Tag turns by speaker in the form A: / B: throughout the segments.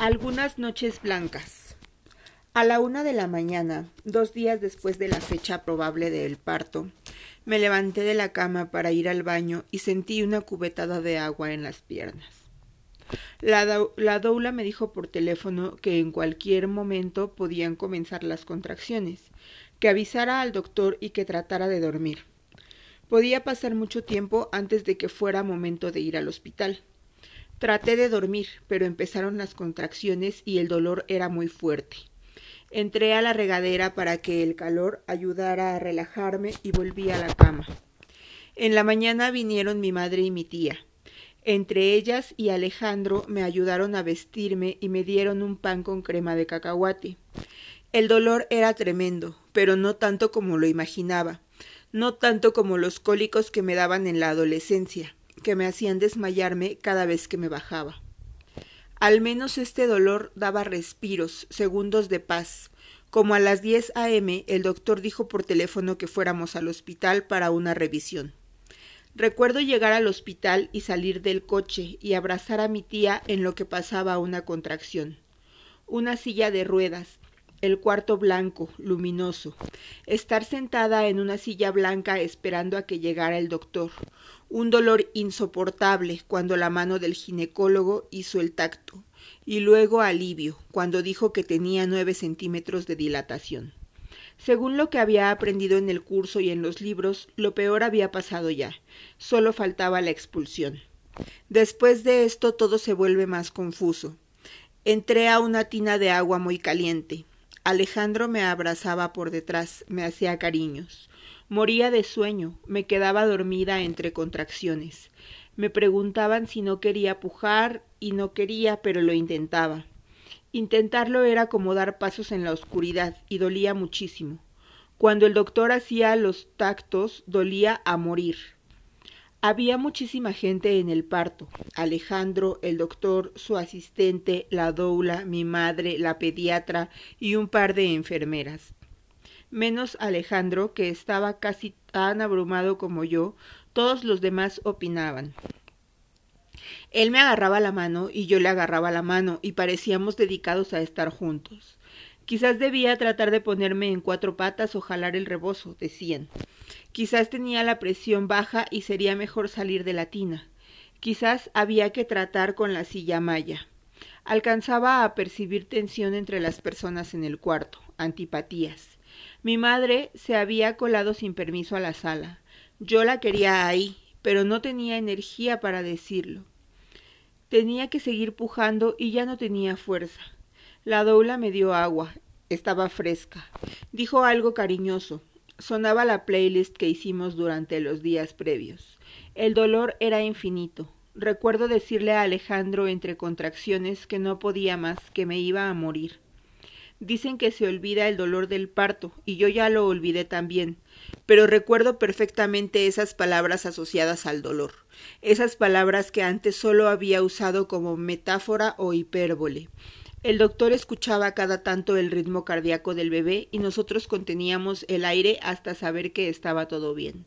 A: Algunas noches blancas. A la una de la mañana, dos días después de la fecha probable del parto, me levanté de la cama para ir al baño y sentí una cubetada de agua en las piernas. La, la doula me dijo por teléfono que en cualquier momento podían comenzar las contracciones, que avisara al doctor y que tratara de dormir. Podía pasar mucho tiempo antes de que fuera momento de ir al hospital. Traté de dormir, pero empezaron las contracciones y el dolor era muy fuerte. Entré a la regadera para que el calor ayudara a relajarme y volví a la cama. En la mañana vinieron mi madre y mi tía. Entre ellas y Alejandro me ayudaron a vestirme y me dieron un pan con crema de cacahuate. El dolor era tremendo, pero no tanto como lo imaginaba, no tanto como los cólicos que me daban en la adolescencia que me hacían desmayarme cada vez que me bajaba. Al menos este dolor daba respiros, segundos de paz. Como a las 10 a.m., el doctor dijo por teléfono que fuéramos al hospital para una revisión. Recuerdo llegar al hospital y salir del coche y abrazar a mi tía en lo que pasaba una contracción. Una silla de ruedas, el cuarto blanco, luminoso, estar sentada en una silla blanca esperando a que llegara el doctor, un dolor insoportable cuando la mano del ginecólogo hizo el tacto, y luego alivio cuando dijo que tenía nueve centímetros de dilatación. Según lo que había aprendido en el curso y en los libros, lo peor había pasado ya, solo faltaba la expulsión. Después de esto todo se vuelve más confuso. Entré a una tina de agua muy caliente, Alejandro me abrazaba por detrás, me hacía cariños. Moría de sueño, me quedaba dormida entre contracciones. Me preguntaban si no quería pujar y no quería, pero lo intentaba. Intentarlo era como dar pasos en la oscuridad y dolía muchísimo. Cuando el doctor hacía los tactos, dolía a morir. Había muchísima gente en el parto. Alejandro, el doctor, su asistente, la doula, mi madre, la pediatra y un par de enfermeras. Menos Alejandro, que estaba casi tan abrumado como yo, todos los demás opinaban. Él me agarraba la mano y yo le agarraba la mano y parecíamos dedicados a estar juntos. Quizás debía tratar de ponerme en cuatro patas o jalar el rebozo, decían. Quizás tenía la presión baja y sería mejor salir de la tina. Quizás había que tratar con la silla maya. Alcanzaba a percibir tensión entre las personas en el cuarto, antipatías. Mi madre se había colado sin permiso a la sala. Yo la quería ahí, pero no tenía energía para decirlo. Tenía que seguir pujando y ya no tenía fuerza. La doula me dio agua. Estaba fresca. Dijo algo cariñoso. Sonaba la playlist que hicimos durante los días previos. El dolor era infinito. Recuerdo decirle a Alejandro entre contracciones que no podía más, que me iba a morir. Dicen que se olvida el dolor del parto, y yo ya lo olvidé también, pero recuerdo perfectamente esas palabras asociadas al dolor, esas palabras que antes solo había usado como metáfora o hipérbole, el doctor escuchaba cada tanto el ritmo cardíaco del bebé y nosotros conteníamos el aire hasta saber que estaba todo bien.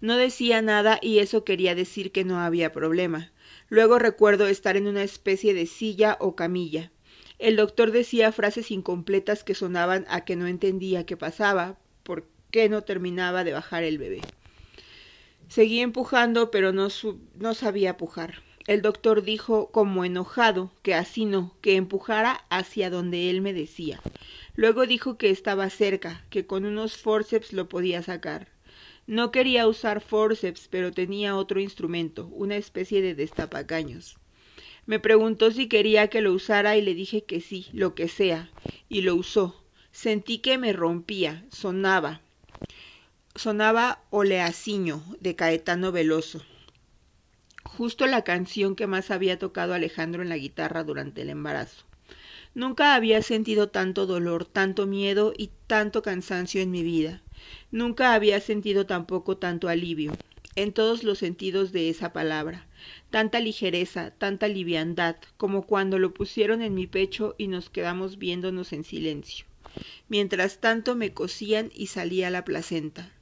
A: No decía nada y eso quería decir que no había problema. Luego recuerdo estar en una especie de silla o camilla. El doctor decía frases incompletas que sonaban a que no entendía qué pasaba, por qué no terminaba de bajar el bebé. Seguí empujando, pero no, no sabía pujar. El doctor dijo, como enojado, que así no, que empujara hacia donde él me decía. Luego dijo que estaba cerca, que con unos forceps lo podía sacar. No quería usar forceps, pero tenía otro instrumento, una especie de destapacaños. Me preguntó si quería que lo usara y le dije que sí, lo que sea, y lo usó. Sentí que me rompía, sonaba. Sonaba Oleaciño de Caetano Veloso justo la canción que más había tocado Alejandro en la guitarra durante el embarazo. Nunca había sentido tanto dolor, tanto miedo y tanto cansancio en mi vida. Nunca había sentido tampoco tanto alivio, en todos los sentidos de esa palabra, tanta ligereza, tanta liviandad, como cuando lo pusieron en mi pecho y nos quedamos viéndonos en silencio. Mientras tanto me cosían y salía la placenta.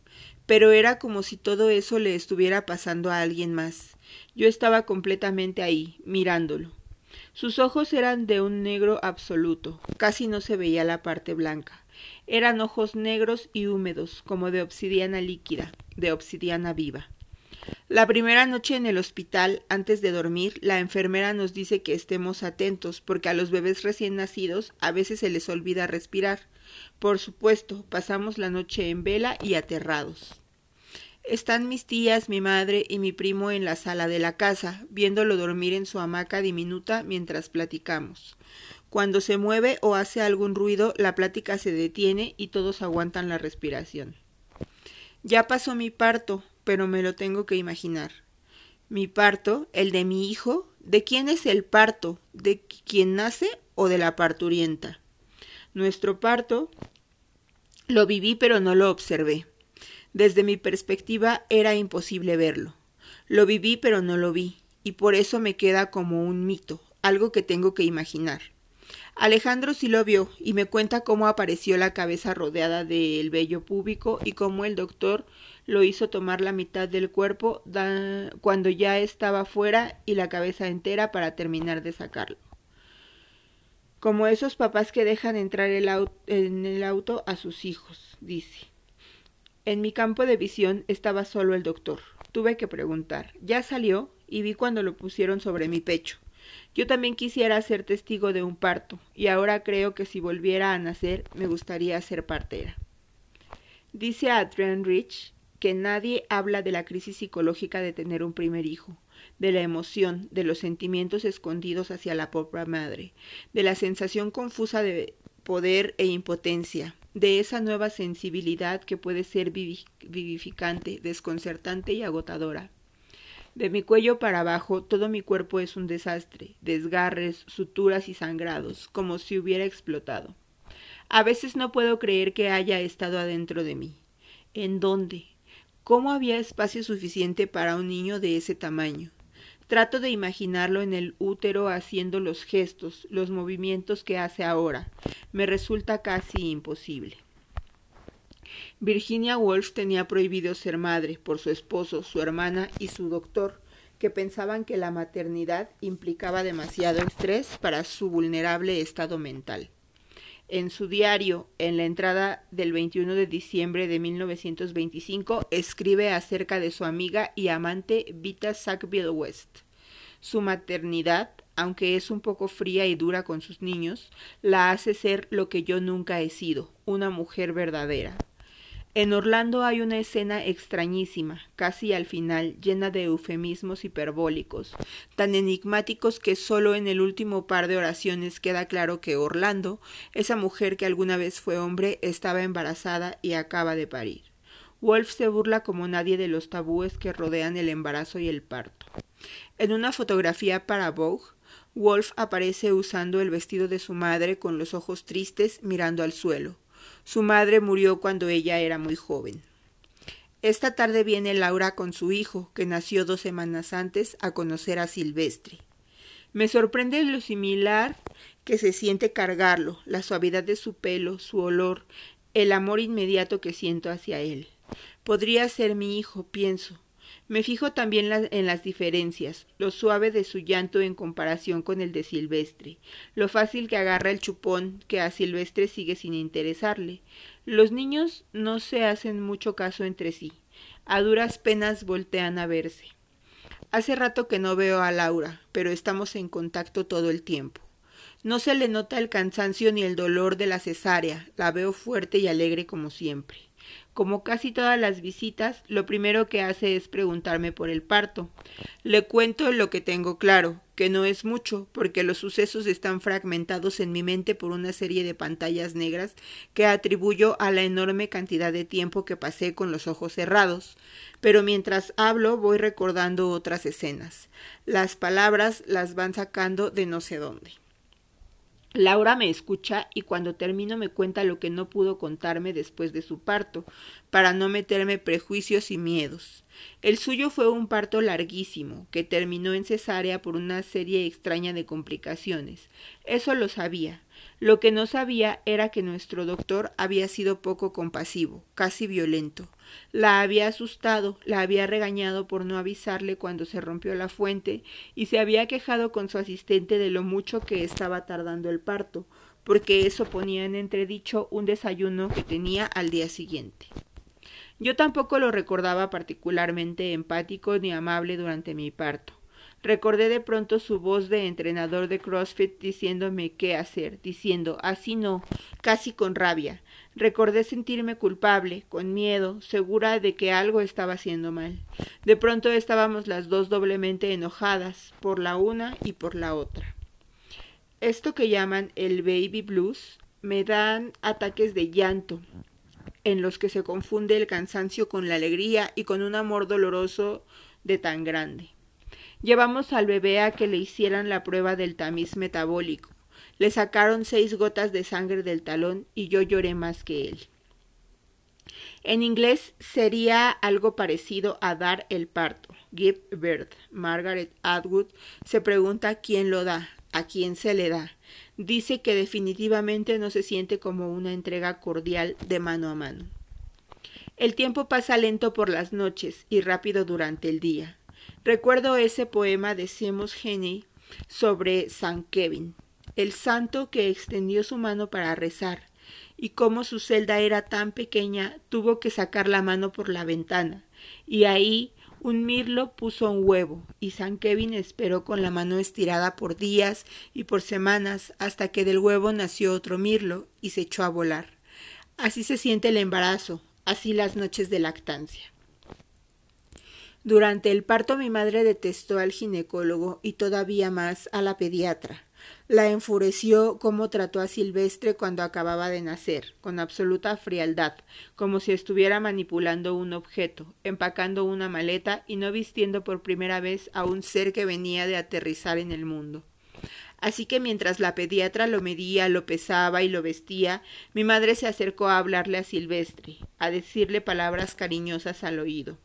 A: Pero era como si todo eso le estuviera pasando a alguien más. Yo estaba completamente ahí, mirándolo. Sus ojos eran de un negro absoluto, casi no se veía la parte blanca. Eran ojos negros y húmedos, como de obsidiana líquida, de obsidiana viva. La primera noche en el hospital, antes de dormir, la enfermera nos dice que estemos atentos, porque a los bebés recién nacidos a veces se les olvida respirar. Por supuesto, pasamos la noche en vela y aterrados. Están mis tías, mi madre y mi primo en la sala de la casa, viéndolo dormir en su hamaca diminuta mientras platicamos. Cuando se mueve o hace algún ruido, la plática se detiene y todos aguantan la respiración. Ya pasó mi parto, pero me lo tengo que imaginar. Mi parto, el de mi hijo, ¿de quién es el parto? ¿De quién nace o de la parturienta? Nuestro parto lo viví pero no lo observé. Desde mi perspectiva era imposible verlo. Lo viví pero no lo vi, y por eso me queda como un mito, algo que tengo que imaginar. Alejandro sí lo vio y me cuenta cómo apareció la cabeza rodeada del vello púbico y cómo el doctor lo hizo tomar la mitad del cuerpo cuando ya estaba fuera y la cabeza entera para terminar de sacarlo. Como esos papás que dejan entrar en el auto a sus hijos, dice. En mi campo de visión estaba solo el doctor. Tuve que preguntar. Ya salió y vi cuando lo pusieron sobre mi pecho. Yo también quisiera ser testigo de un parto, y ahora creo que si volviera a nacer me gustaría ser partera. Dice Adrian Rich que nadie habla de la crisis psicológica de tener un primer hijo, de la emoción, de los sentimientos escondidos hacia la pobre madre, de la sensación confusa de poder e impotencia, de esa nueva sensibilidad que puede ser vivificante, desconcertante y agotadora. De mi cuello para abajo todo mi cuerpo es un desastre, desgarres, suturas y sangrados, como si hubiera explotado. A veces no puedo creer que haya estado adentro de mí. ¿En dónde? ¿Cómo había espacio suficiente para un niño de ese tamaño? Trato de imaginarlo en el útero haciendo los gestos, los movimientos que hace ahora. Me resulta casi imposible. Virginia Woolf tenía prohibido ser madre por su esposo, su hermana y su doctor, que pensaban que la maternidad implicaba demasiado estrés para su vulnerable estado mental. En su diario, en la entrada del 21 de diciembre de 1925, escribe acerca de su amiga y amante Vita Sackville West. Su maternidad, aunque es un poco fría y dura con sus niños, la hace ser lo que yo nunca he sido, una mujer verdadera. En Orlando hay una escena extrañísima, casi al final, llena de eufemismos hiperbólicos, tan enigmáticos que solo en el último par de oraciones queda claro que Orlando, esa mujer que alguna vez fue hombre, estaba embarazada y acaba de parir. Wolf se burla como nadie de los tabúes que rodean el embarazo y el parto. En una fotografía para Vogue, Wolf aparece usando el vestido de su madre con los ojos tristes mirando al suelo. Su madre murió cuando ella era muy joven. Esta tarde viene Laura con su hijo, que nació dos semanas antes, a conocer a Silvestre. Me sorprende lo similar que se siente cargarlo, la suavidad de su pelo, su olor, el amor inmediato que siento hacia él. Podría ser mi hijo, pienso, me fijo también en las diferencias, lo suave de su llanto en comparación con el de Silvestre, lo fácil que agarra el chupón que a Silvestre sigue sin interesarle. Los niños no se hacen mucho caso entre sí, a duras penas voltean a verse. Hace rato que no veo a Laura, pero estamos en contacto todo el tiempo. No se le nota el cansancio ni el dolor de la cesárea, la veo fuerte y alegre como siempre. Como casi todas las visitas, lo primero que hace es preguntarme por el parto. Le cuento lo que tengo claro, que no es mucho, porque los sucesos están fragmentados en mi mente por una serie de pantallas negras que atribuyo a la enorme cantidad de tiempo que pasé con los ojos cerrados. Pero mientras hablo voy recordando otras escenas. Las palabras las van sacando de no sé dónde. Laura me escucha y cuando termino me cuenta lo que no pudo contarme después de su parto. para no meterme prejuicios y miedos. El suyo fue un parto larguísimo, que terminó en cesárea por una serie extraña de complicaciones. Eso lo sabía. Lo que no sabía era que nuestro doctor había sido poco compasivo, casi violento. La había asustado, la había regañado por no avisarle cuando se rompió la fuente y se había quejado con su asistente de lo mucho que estaba tardando el parto, porque eso ponía en entredicho un desayuno que tenía al día siguiente. Yo tampoco lo recordaba particularmente empático ni amable durante mi parto. Recordé de pronto su voz de entrenador de CrossFit diciéndome qué hacer, diciendo así no, casi con rabia. Recordé sentirme culpable, con miedo, segura de que algo estaba haciendo mal. De pronto estábamos las dos doblemente enojadas, por la una y por la otra. Esto que llaman el baby blues me dan ataques de llanto, en los que se confunde el cansancio con la alegría y con un amor doloroso de tan grande. Llevamos al bebé a que le hicieran la prueba del tamiz metabólico. Le sacaron seis gotas de sangre del talón y yo lloré más que él. En inglés sería algo parecido a dar el parto. Give birth. Margaret Atwood se pregunta quién lo da, a quién se le da. Dice que definitivamente no se siente como una entrega cordial de mano a mano. El tiempo pasa lento por las noches y rápido durante el día. Recuerdo ese poema de Seamus Heaney sobre San Kevin, el santo que extendió su mano para rezar, y como su celda era tan pequeña, tuvo que sacar la mano por la ventana, y ahí un mirlo puso un huevo, y San Kevin esperó con la mano estirada por días y por semanas hasta que del huevo nació otro mirlo y se echó a volar. Así se siente el embarazo, así las noches de lactancia. Durante el parto mi madre detestó al ginecólogo y todavía más a la pediatra. La enfureció cómo trató a Silvestre cuando acababa de nacer, con absoluta frialdad, como si estuviera manipulando un objeto, empacando una maleta y no vistiendo por primera vez a un ser que venía de aterrizar en el mundo. Así que mientras la pediatra lo medía, lo pesaba y lo vestía, mi madre se acercó a hablarle a Silvestre, a decirle palabras cariñosas al oído.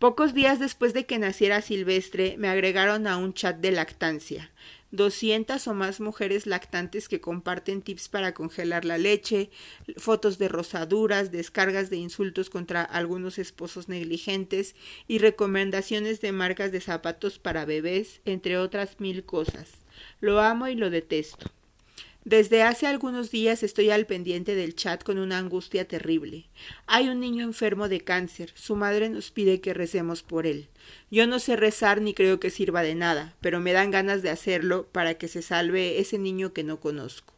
A: Pocos días después de que naciera Silvestre, me agregaron a un chat de lactancia. Doscientas o más mujeres lactantes que comparten tips para congelar la leche, fotos de rosaduras, descargas de insultos contra algunos esposos negligentes y recomendaciones de marcas de zapatos para bebés, entre otras mil cosas. Lo amo y lo detesto. Desde hace algunos días estoy al pendiente del chat con una angustia terrible. Hay un niño enfermo de cáncer. Su madre nos pide que recemos por él. Yo no sé rezar ni creo que sirva de nada, pero me dan ganas de hacerlo para que se salve ese niño que no conozco.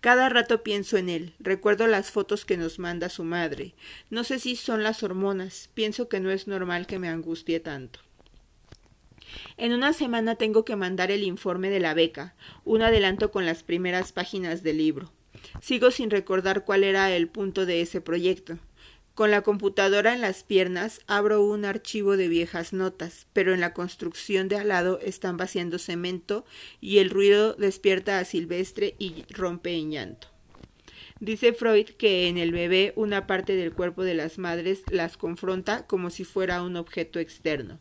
A: Cada rato pienso en él, recuerdo las fotos que nos manda su madre. No sé si son las hormonas, pienso que no es normal que me angustie tanto. En una semana tengo que mandar el informe de la beca, un adelanto con las primeras páginas del libro. Sigo sin recordar cuál era el punto de ese proyecto. Con la computadora en las piernas abro un archivo de viejas notas, pero en la construcción de al lado están vaciando cemento y el ruido despierta a Silvestre y rompe en llanto. Dice Freud que en el bebé una parte del cuerpo de las madres las confronta como si fuera un objeto externo.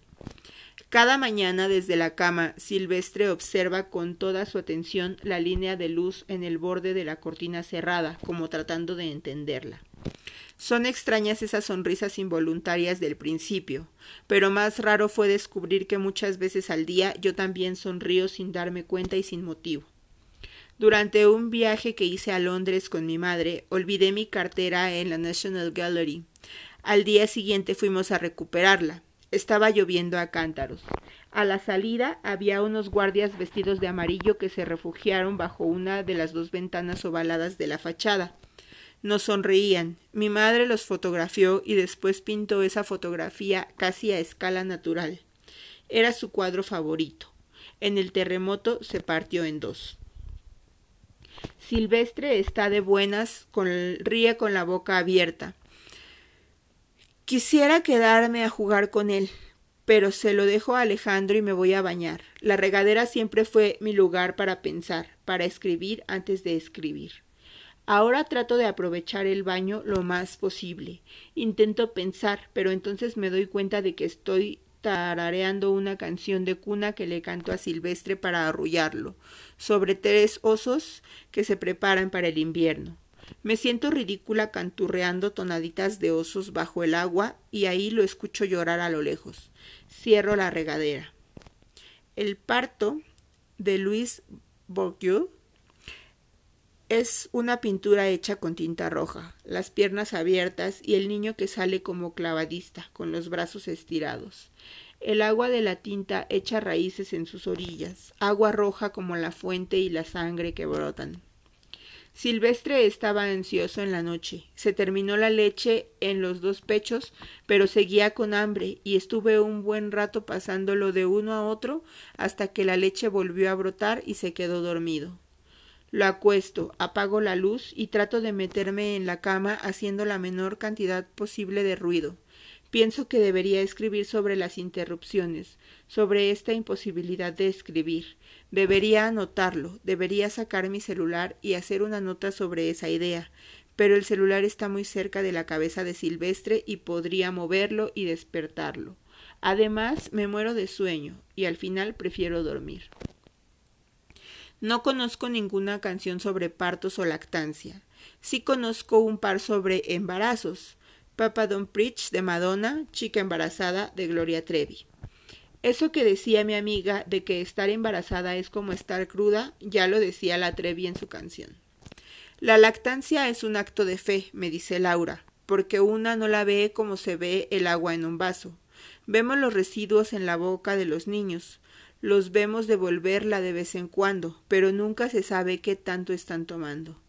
A: Cada mañana desde la cama, Silvestre observa con toda su atención la línea de luz en el borde de la cortina cerrada, como tratando de entenderla. Son extrañas esas sonrisas involuntarias del principio, pero más raro fue descubrir que muchas veces al día yo también sonrío sin darme cuenta y sin motivo. Durante un viaje que hice a Londres con mi madre, olvidé mi cartera en la National Gallery. Al día siguiente fuimos a recuperarla. Estaba lloviendo a cántaros. A la salida había unos guardias vestidos de amarillo que se refugiaron bajo una de las dos ventanas ovaladas de la fachada. Nos sonreían. Mi madre los fotografió y después pintó esa fotografía casi a escala natural. Era su cuadro favorito. En el terremoto se partió en dos. Silvestre está de buenas, con, ríe con la boca abierta. Quisiera quedarme a jugar con él, pero se lo dejo a Alejandro y me voy a bañar. La regadera siempre fue mi lugar para pensar, para escribir antes de escribir. Ahora trato de aprovechar el baño lo más posible. Intento pensar, pero entonces me doy cuenta de que estoy tarareando una canción de cuna que le canto a Silvestre para arrullarlo, sobre tres osos que se preparan para el invierno. Me siento ridícula canturreando tonaditas de osos bajo el agua y ahí lo escucho llorar a lo lejos. Cierro la regadera. El parto de Luis Bourdieu es una pintura hecha con tinta roja, las piernas abiertas y el niño que sale como clavadista, con los brazos estirados. El agua de la tinta echa raíces en sus orillas, agua roja como la fuente y la sangre que brotan. Silvestre estaba ansioso en la noche. Se terminó la leche en los dos pechos, pero seguía con hambre, y estuve un buen rato pasándolo de uno a otro hasta que la leche volvió a brotar y se quedó dormido. Lo acuesto, apago la luz y trato de meterme en la cama haciendo la menor cantidad posible de ruido. Pienso que debería escribir sobre las interrupciones, sobre esta imposibilidad de escribir. Debería anotarlo, debería sacar mi celular y hacer una nota sobre esa idea, pero el celular está muy cerca de la cabeza de Silvestre y podría moverlo y despertarlo. Además, me muero de sueño y al final prefiero dormir. No conozco ninguna canción sobre partos o lactancia. Sí conozco un par sobre embarazos. Papa Don't Preach de Madonna, Chica embarazada de Gloria Trevi. Eso que decía mi amiga de que estar embarazada es como estar cruda, ya lo decía la Trevi en su canción. La lactancia es un acto de fe, me dice Laura, porque una no la ve como se ve el agua en un vaso. Vemos los residuos en la boca de los niños, los vemos devolverla de vez en cuando, pero nunca se sabe qué tanto están tomando.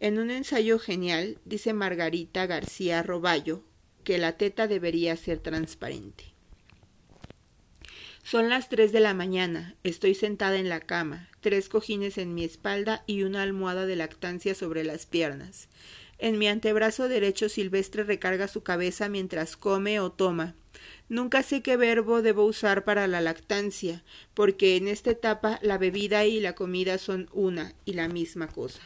A: En un ensayo genial, dice Margarita García Roballo, que la teta debería ser transparente. Son las tres de la mañana, estoy sentada en la cama, tres cojines en mi espalda y una almohada de lactancia sobre las piernas. En mi antebrazo derecho Silvestre recarga su cabeza mientras come o toma. Nunca sé qué verbo debo usar para la lactancia, porque en esta etapa la bebida y la comida son una y la misma cosa.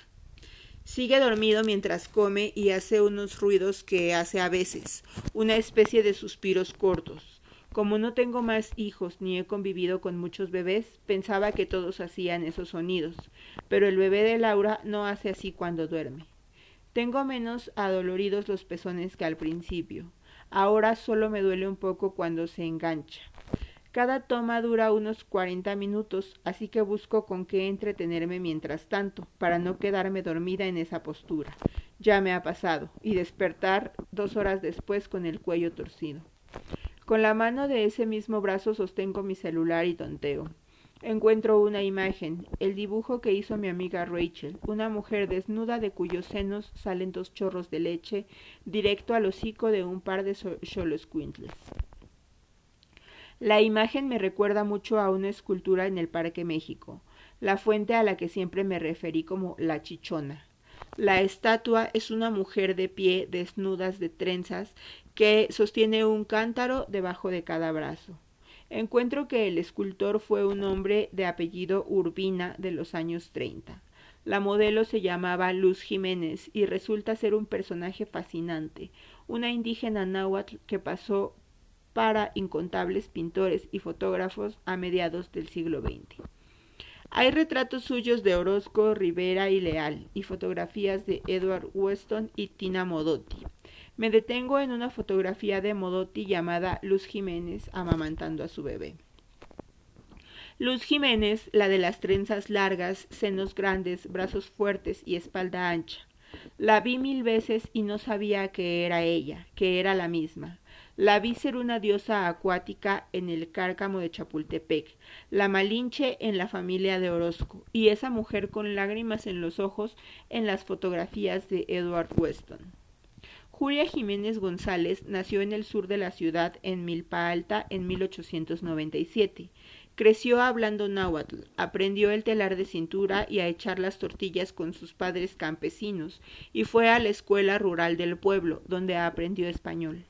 A: Sigue dormido mientras come y hace unos ruidos que hace a veces, una especie de suspiros cortos. Como no tengo más hijos ni he convivido con muchos bebés, pensaba que todos hacían esos sonidos, pero el bebé de Laura no hace así cuando duerme. Tengo menos adoloridos los pezones que al principio. Ahora solo me duele un poco cuando se engancha. Cada toma dura unos cuarenta minutos, así que busco con qué entretenerme mientras tanto, para no quedarme dormida en esa postura. Ya me ha pasado, y despertar dos horas después con el cuello torcido. Con la mano de ese mismo brazo sostengo mi celular y tonteo. Encuentro una imagen, el dibujo que hizo mi amiga Rachel, una mujer desnuda de cuyos senos salen dos chorros de leche directo al hocico de un par de xoloscuintles. La imagen me recuerda mucho a una escultura en el Parque México, la fuente a la que siempre me referí como la chichona. La estatua es una mujer de pie, desnudas de trenzas, que sostiene un cántaro debajo de cada brazo. Encuentro que el escultor fue un hombre de apellido Urbina de los años 30. La modelo se llamaba Luz Jiménez y resulta ser un personaje fascinante, una indígena náhuatl que pasó para incontables pintores y fotógrafos a mediados del siglo XX. Hay retratos suyos de Orozco, Rivera y Leal y fotografías de Edward Weston y Tina Modotti. Me detengo en una fotografía de Modotti llamada Luz Jiménez amamantando a su bebé. Luz Jiménez, la de las trenzas largas, senos grandes, brazos fuertes y espalda ancha. La vi mil veces y no sabía que era ella, que era la misma. La vi ser una diosa acuática en el cárcamo de Chapultepec, la Malinche en la familia de Orozco, y esa mujer con lágrimas en los ojos en las fotografías de Edward Weston. Julia Jiménez González nació en el sur de la ciudad en Milpa Alta en 1897. Creció hablando náhuatl, aprendió el telar de cintura y a echar las tortillas con sus padres campesinos, y fue a la escuela rural del pueblo, donde aprendió español.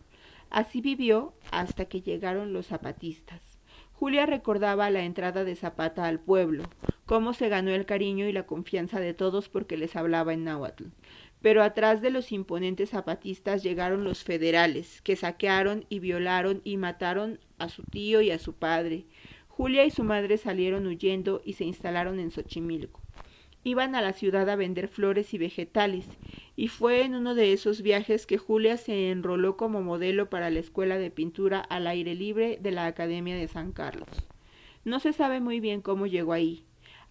A: Así vivió hasta que llegaron los zapatistas. Julia recordaba la entrada de Zapata al pueblo, cómo se ganó el cariño y la confianza de todos porque les hablaba en náhuatl. Pero atrás de los imponentes zapatistas llegaron los federales, que saquearon y violaron y mataron a su tío y a su padre. Julia y su madre salieron huyendo y se instalaron en Xochimilco. Iban a la ciudad a vender flores y vegetales, y fue en uno de esos viajes que Julia se enroló como modelo para la escuela de pintura al aire libre de la Academia de San Carlos. No se sabe muy bien cómo llegó ahí.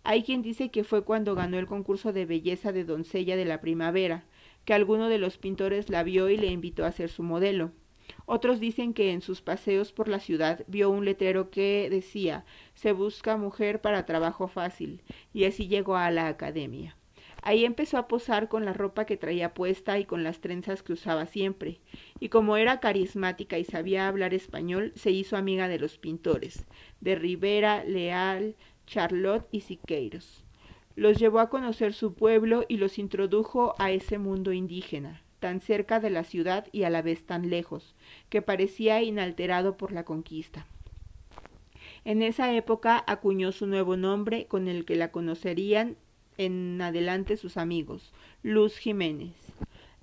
A: Hay quien dice que fue cuando ganó el concurso de belleza de doncella de la primavera, que alguno de los pintores la vio y le invitó a ser su modelo. Otros dicen que en sus paseos por la ciudad vio un letrero que decía se busca mujer para trabajo fácil, y así llegó a la academia. Ahí empezó a posar con la ropa que traía puesta y con las trenzas que usaba siempre, y como era carismática y sabía hablar español, se hizo amiga de los pintores, de Rivera, Leal, Charlotte y Siqueiros. Los llevó a conocer su pueblo y los introdujo a ese mundo indígena, tan cerca de la ciudad y a la vez tan lejos, que parecía inalterado por la conquista. En esa época acuñó su nuevo nombre con el que la conocerían en adelante sus amigos, Luz Jiménez.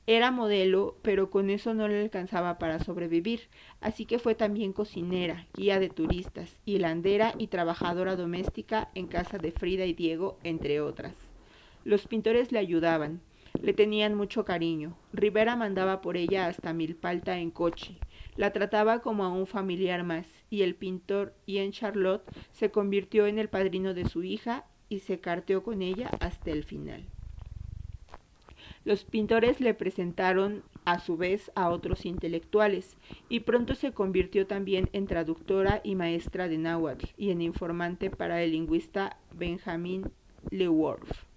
A: Era modelo, pero con eso no le alcanzaba para sobrevivir, así que fue también cocinera, guía de turistas, hilandera y trabajadora doméstica en casa de Frida y Diego, entre otras. Los pintores le ayudaban, le tenían mucho cariño. Rivera mandaba por ella hasta Milpalta en coche. La trataba como a un familiar más, y el pintor Ian Charlotte se convirtió en el padrino de su hija y se carteó con ella hasta el final. Los pintores le presentaron a su vez a otros intelectuales, y pronto se convirtió también en traductora y maestra de náhuatl y en informante para el lingüista Benjamin Leworth.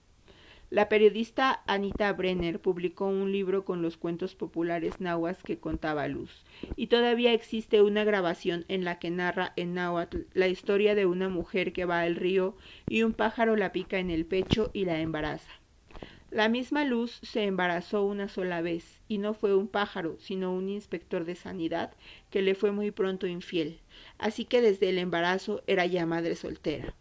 A: La periodista Anita Brenner publicó un libro con los cuentos populares nahuas que contaba Luz, y todavía existe una grabación en la que narra en náhuatl la historia de una mujer que va al río y un pájaro la pica en el pecho y la embaraza. La misma Luz se embarazó una sola vez, y no fue un pájaro, sino un inspector de sanidad que le fue muy pronto infiel, así que desde el embarazo era ya madre soltera.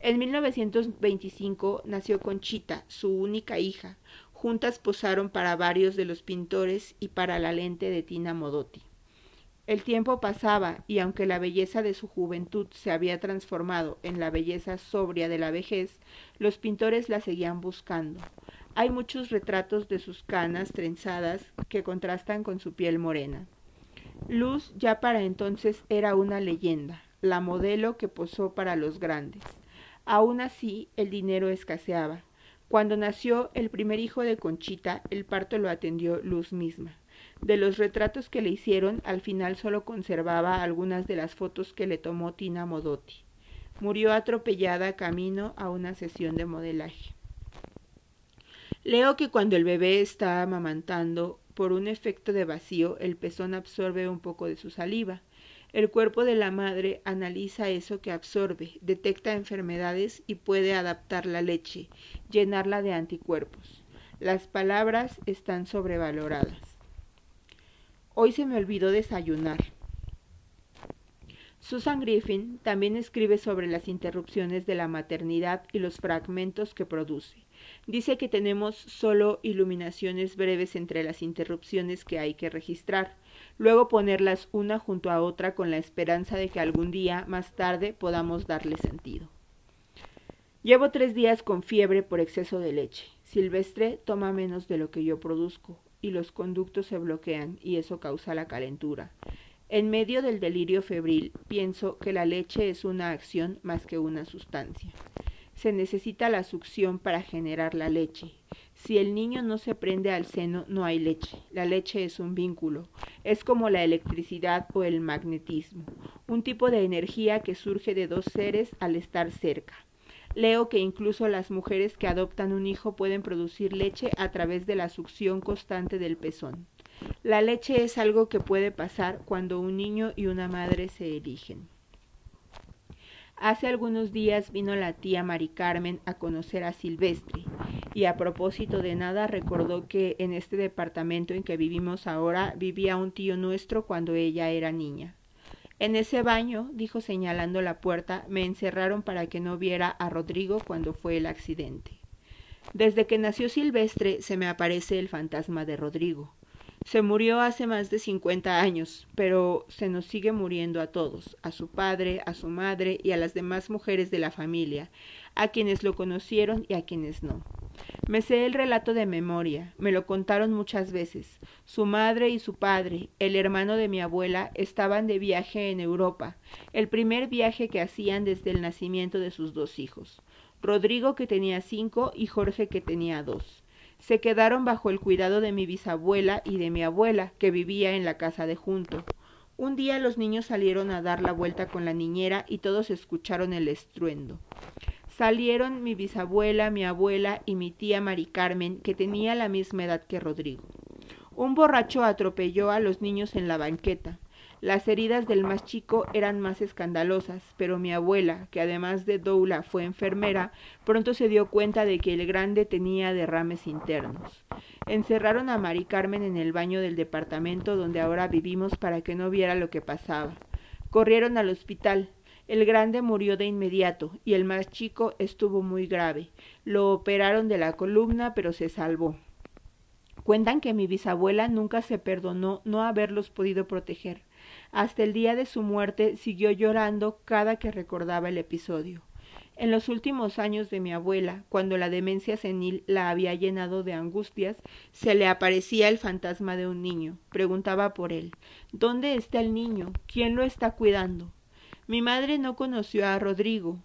A: En 1925 nació Conchita, su única hija. Juntas posaron para varios de los pintores y para la lente de Tina Modotti. El tiempo pasaba y aunque la belleza de su juventud se había transformado en la belleza sobria de la vejez, los pintores la seguían buscando. Hay muchos retratos de sus canas trenzadas que contrastan con su piel morena. Luz ya para entonces era una leyenda, la modelo que posó para los grandes. Aún así, el dinero escaseaba. Cuando nació el primer hijo de Conchita, el parto lo atendió Luz misma. De los retratos que le hicieron, al final solo conservaba algunas de las fotos que le tomó Tina Modotti. Murió atropellada camino a una sesión de modelaje. Leo que cuando el bebé está amamantando, por un efecto de vacío, el pezón absorbe un poco de su saliva. El cuerpo de la madre analiza eso que absorbe, detecta enfermedades y puede adaptar la leche, llenarla de anticuerpos. Las palabras están sobrevaloradas. Hoy se me olvidó desayunar. Susan Griffin también escribe sobre las interrupciones de la maternidad y los fragmentos que produce. Dice que tenemos solo iluminaciones breves entre las interrupciones que hay que registrar luego ponerlas una junto a otra con la esperanza de que algún día más tarde podamos darle sentido. Llevo tres días con fiebre por exceso de leche. Silvestre toma menos de lo que yo produzco y los conductos se bloquean y eso causa la calentura. En medio del delirio febril pienso que la leche es una acción más que una sustancia. Se necesita la succión para generar la leche si el niño no se prende al seno, no hay leche. La leche es un vínculo. Es como la electricidad o el magnetismo, un tipo de energía que surge de dos seres al estar cerca. Leo que incluso las mujeres que adoptan un hijo pueden producir leche a través de la succión constante del pezón. La leche es algo que puede pasar cuando un niño y una madre se eligen. Hace algunos días vino la tía Mari Carmen a conocer a Silvestre y a propósito de nada recordó que en este departamento en que vivimos ahora vivía un tío nuestro cuando ella era niña. En ese baño, dijo señalando la puerta, me encerraron para que no viera a Rodrigo cuando fue el accidente. Desde que nació Silvestre se me aparece el fantasma de Rodrigo. Se murió hace más de cincuenta años, pero se nos sigue muriendo a todos, a su padre, a su madre y a las demás mujeres de la familia, a quienes lo conocieron y a quienes no. Me sé el relato de memoria, me lo contaron muchas veces. Su madre y su padre, el hermano de mi abuela, estaban de viaje en Europa, el primer viaje que hacían desde el nacimiento de sus dos hijos, Rodrigo que tenía cinco y Jorge que tenía dos se quedaron bajo el cuidado de mi bisabuela y de mi abuela, que vivía en la casa de junto. Un día los niños salieron a dar la vuelta con la niñera y todos escucharon el estruendo. Salieron mi bisabuela, mi abuela y mi tía Mari Carmen, que tenía la misma edad que Rodrigo. Un borracho atropelló a los niños en la banqueta. Las heridas del más chico eran más escandalosas, pero mi abuela, que además de doula fue enfermera, pronto se dio cuenta de que el grande tenía derrames internos. Encerraron a Mari Carmen en el baño del departamento donde ahora vivimos para que no viera lo que pasaba. Corrieron al hospital. El grande murió de inmediato y el más chico estuvo muy grave. Lo operaron de la columna, pero se salvó. Cuentan que mi bisabuela nunca se perdonó no haberlos podido proteger. Hasta el día de su muerte siguió llorando cada que recordaba el episodio. En los últimos años de mi abuela, cuando la demencia senil la había llenado de angustias, se le aparecía el fantasma de un niño. Preguntaba por él. ¿Dónde está el niño? ¿Quién lo está cuidando? Mi madre no conoció a Rodrigo,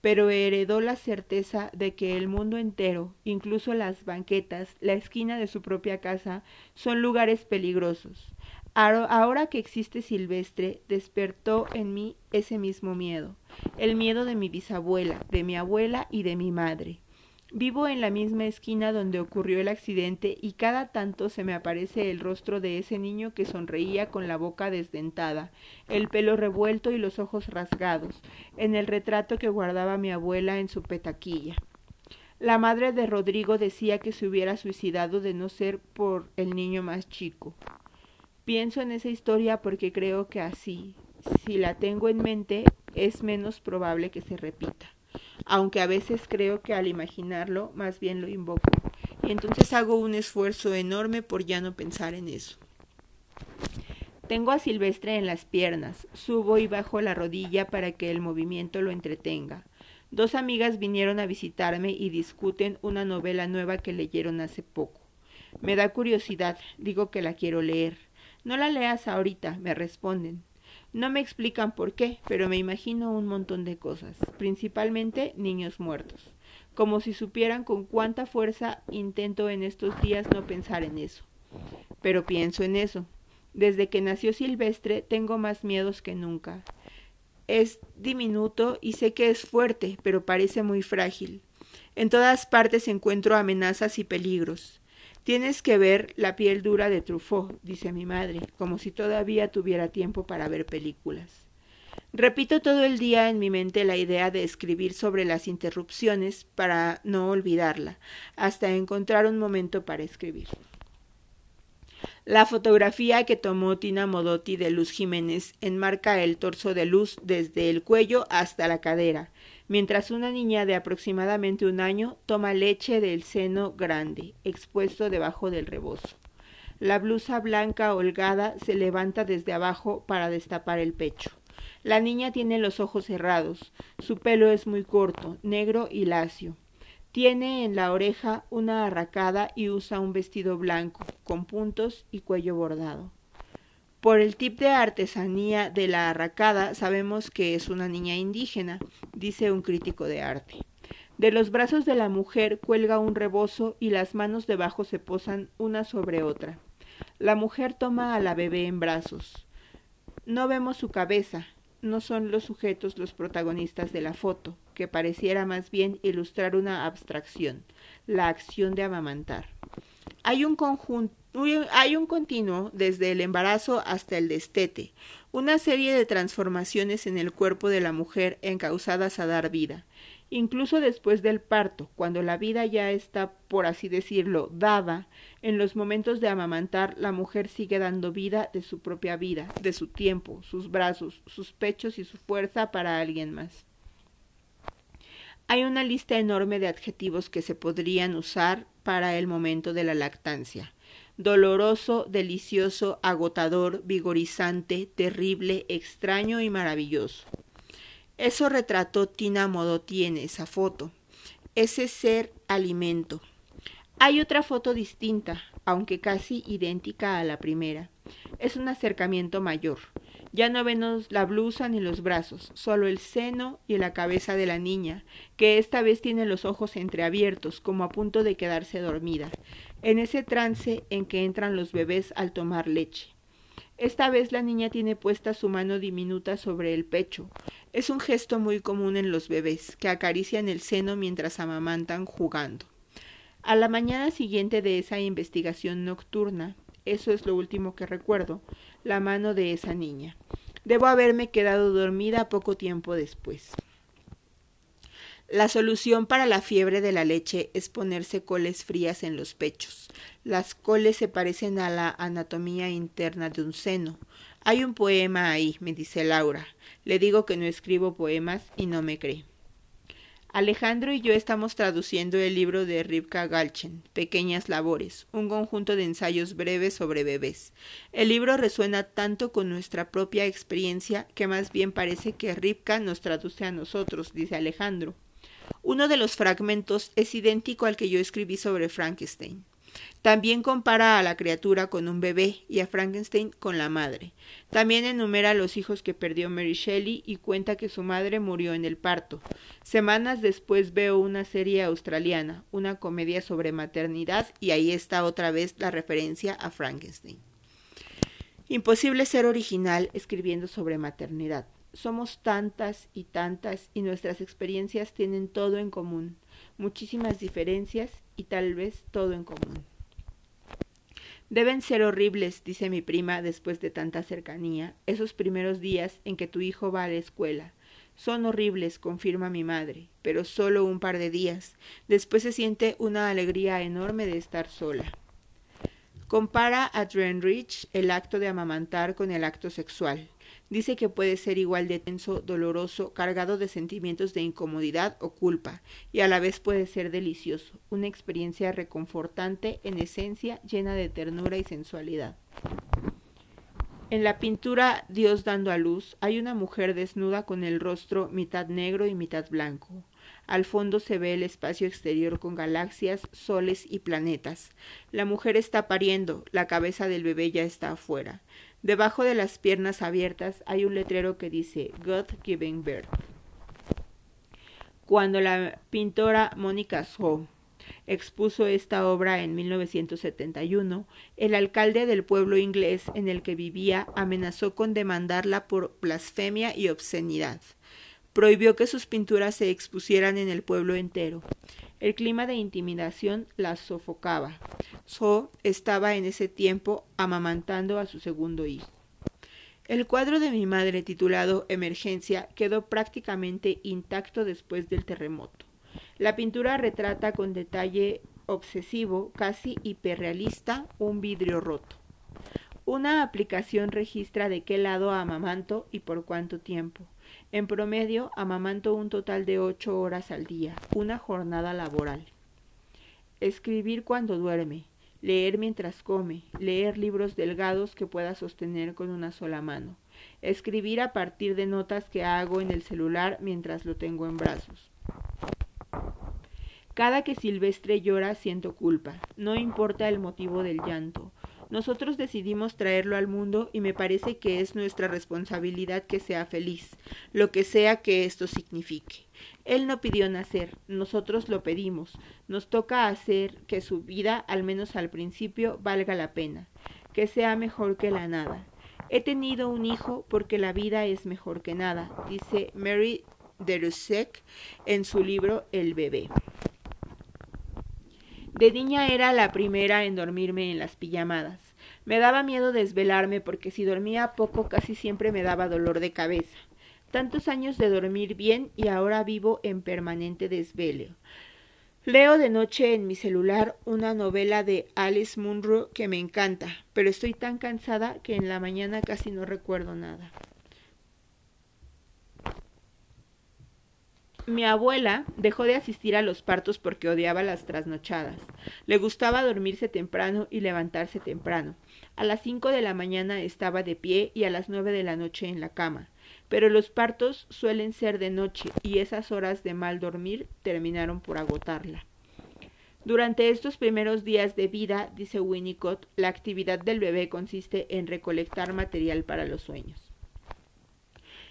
A: pero heredó la certeza de que el mundo entero, incluso las banquetas, la esquina de su propia casa, son lugares peligrosos. Ahora que existe Silvestre, despertó en mí ese mismo miedo, el miedo de mi bisabuela, de mi abuela y de mi madre. Vivo en la misma esquina donde ocurrió el accidente y cada tanto se me aparece el rostro de ese niño que sonreía con la boca desdentada, el pelo revuelto y los ojos rasgados, en el retrato que guardaba mi abuela en su petaquilla. La madre de Rodrigo decía que se hubiera suicidado de no ser por el niño más chico. Pienso en esa historia porque creo que así, si la tengo en mente, es menos probable que se repita. Aunque a veces creo que al imaginarlo, más bien lo invoco. Y entonces hago un esfuerzo enorme por ya no pensar en eso. Tengo a Silvestre en las piernas, subo y bajo la rodilla para que el movimiento lo entretenga. Dos amigas vinieron a visitarme y discuten una novela nueva que leyeron hace poco. Me da curiosidad, digo que la quiero leer. No la leas ahorita, me responden. No me explican por qué, pero me imagino un montón de cosas, principalmente niños muertos. Como si supieran con cuánta fuerza intento en estos días no pensar en eso. Pero pienso en eso. Desde que nació Silvestre tengo más miedos que nunca. Es diminuto y sé que es fuerte, pero parece muy frágil. En todas partes encuentro amenazas y peligros. Tienes que ver la piel dura de Truffaut, dice mi madre, como si todavía tuviera tiempo para ver películas. Repito todo el día en mi mente la idea de escribir sobre las interrupciones para no olvidarla, hasta encontrar un momento para escribir. La fotografía que tomó Tina Modotti de Luz Jiménez enmarca el torso de Luz desde el cuello hasta la cadera, mientras una niña de aproximadamente un año toma leche del seno grande, expuesto debajo del rebozo. La blusa blanca holgada se levanta desde abajo para destapar el pecho. La niña tiene los ojos cerrados, su pelo es muy corto, negro y lacio. Tiene en la oreja una arracada y usa un vestido blanco, con puntos y cuello bordado. Por el tip de artesanía de la arracada sabemos que es una niña indígena, dice un crítico de arte. De los brazos de la mujer cuelga un rebozo y las manos debajo se posan una sobre otra. La mujer toma a la bebé en brazos. No vemos su cabeza, no son los sujetos los protagonistas de la foto, que pareciera más bien ilustrar una abstracción, la acción de amamantar. Hay un conjunto hay un continuo desde el embarazo hasta el destete, una serie de transformaciones en el cuerpo de la mujer encausadas a dar vida, Incluso después del parto, cuando la vida ya está, por así decirlo, dada, en los momentos de amamantar, la mujer sigue dando vida de su propia vida, de su tiempo, sus brazos, sus pechos y su fuerza para alguien más. Hay una lista enorme de adjetivos que se podrían usar para el momento de la lactancia. Doloroso, delicioso, agotador, vigorizante, terrible, extraño y maravilloso. Eso retrató Tina Modotti en esa foto. Ese ser alimento. Hay otra foto distinta, aunque casi idéntica a la primera. Es un acercamiento mayor. Ya no vemos la blusa ni los brazos, solo el seno y la cabeza de la niña, que esta vez tiene los ojos entreabiertos, como a punto de quedarse dormida, en ese trance en que entran los bebés al tomar leche. Esta vez la niña tiene puesta su mano diminuta sobre el pecho. Es un gesto muy común en los bebés, que acarician el seno mientras amamantan jugando. A la mañana siguiente de esa investigación nocturna, eso es lo último que recuerdo, la mano de esa niña. Debo haberme quedado dormida poco tiempo después. La solución para la fiebre de la leche es ponerse coles frías en los pechos. Las coles se parecen a la anatomía interna de un seno. Hay un poema ahí, me dice Laura. Le digo que no escribo poemas y no me cree. Alejandro y yo estamos traduciendo el libro de Rivka Galchen, Pequeñas Labores, un conjunto de ensayos breves sobre bebés. El libro resuena tanto con nuestra propia experiencia que más bien parece que Rivka nos traduce a nosotros, dice Alejandro. Uno de los fragmentos es idéntico al que yo escribí sobre Frankenstein. También compara a la criatura con un bebé y a Frankenstein con la madre. También enumera los hijos que perdió Mary Shelley y cuenta que su madre murió en el parto. Semanas después veo una serie australiana, una comedia sobre maternidad y ahí está otra vez la referencia a Frankenstein. Imposible ser original escribiendo sobre maternidad somos tantas y tantas y nuestras experiencias tienen todo en común, muchísimas diferencias y tal vez todo en común. Deben ser horribles, dice mi prima después de tanta cercanía, esos primeros días en que tu hijo va a la escuela. Son horribles, confirma mi madre, pero solo un par de días. Después se siente una alegría enorme de estar sola. Compara a Drenrich el acto de amamantar con el acto sexual. Dice que puede ser igual de tenso, doloroso, cargado de sentimientos de incomodidad o culpa, y a la vez puede ser delicioso, una experiencia reconfortante, en esencia llena de ternura y sensualidad. En la pintura Dios dando a luz hay una mujer desnuda con el rostro mitad negro y mitad blanco. Al fondo se ve el espacio exterior con galaxias, soles y planetas. La mujer está pariendo, la cabeza del bebé ya está afuera. Debajo de las piernas abiertas hay un letrero que dice God Giving Birth. Cuando la pintora Mónica Shaw expuso esta obra en 1971, el alcalde del pueblo inglés en el que vivía amenazó con demandarla por blasfemia y obscenidad. Prohibió que sus pinturas se expusieran en el pueblo entero. El clima de intimidación la sofocaba. So estaba en ese tiempo amamantando a su segundo hijo. El cuadro de mi madre titulado Emergencia quedó prácticamente intacto después del terremoto. La pintura retrata con detalle obsesivo, casi hiperrealista, un vidrio roto. Una aplicación registra de qué lado amamanto y por cuánto tiempo. En promedio, amamanto un total de ocho horas al día, una jornada laboral. Escribir cuando duerme, leer mientras come, leer libros delgados que pueda sostener con una sola mano, escribir a partir de notas que hago en el celular mientras lo tengo en brazos. Cada que Silvestre llora siento culpa, no importa el motivo del llanto, nosotros decidimos traerlo al mundo y me parece que es nuestra responsabilidad que sea feliz, lo que sea que esto signifique. Él no pidió nacer, nosotros lo pedimos. Nos toca hacer que su vida, al menos al principio, valga la pena, que sea mejor que la nada. He tenido un hijo porque la vida es mejor que nada, dice Mary Derusek en su libro El bebé. De niña era la primera en dormirme en las pijamadas. Me daba miedo desvelarme porque si dormía poco casi siempre me daba dolor de cabeza. Tantos años de dormir bien y ahora vivo en permanente desvelo. Leo de noche en mi celular una novela de Alice Munro que me encanta, pero estoy tan cansada que en la mañana casi no recuerdo nada. Mi abuela dejó de asistir a los partos porque odiaba las trasnochadas. Le gustaba dormirse temprano y levantarse temprano. A las cinco de la mañana estaba de pie y a las nueve de la noche en la cama. Pero los partos suelen ser de noche y esas horas de mal dormir terminaron por agotarla. Durante estos primeros días de vida, dice Winnicott, la actividad del bebé consiste en recolectar material para los sueños.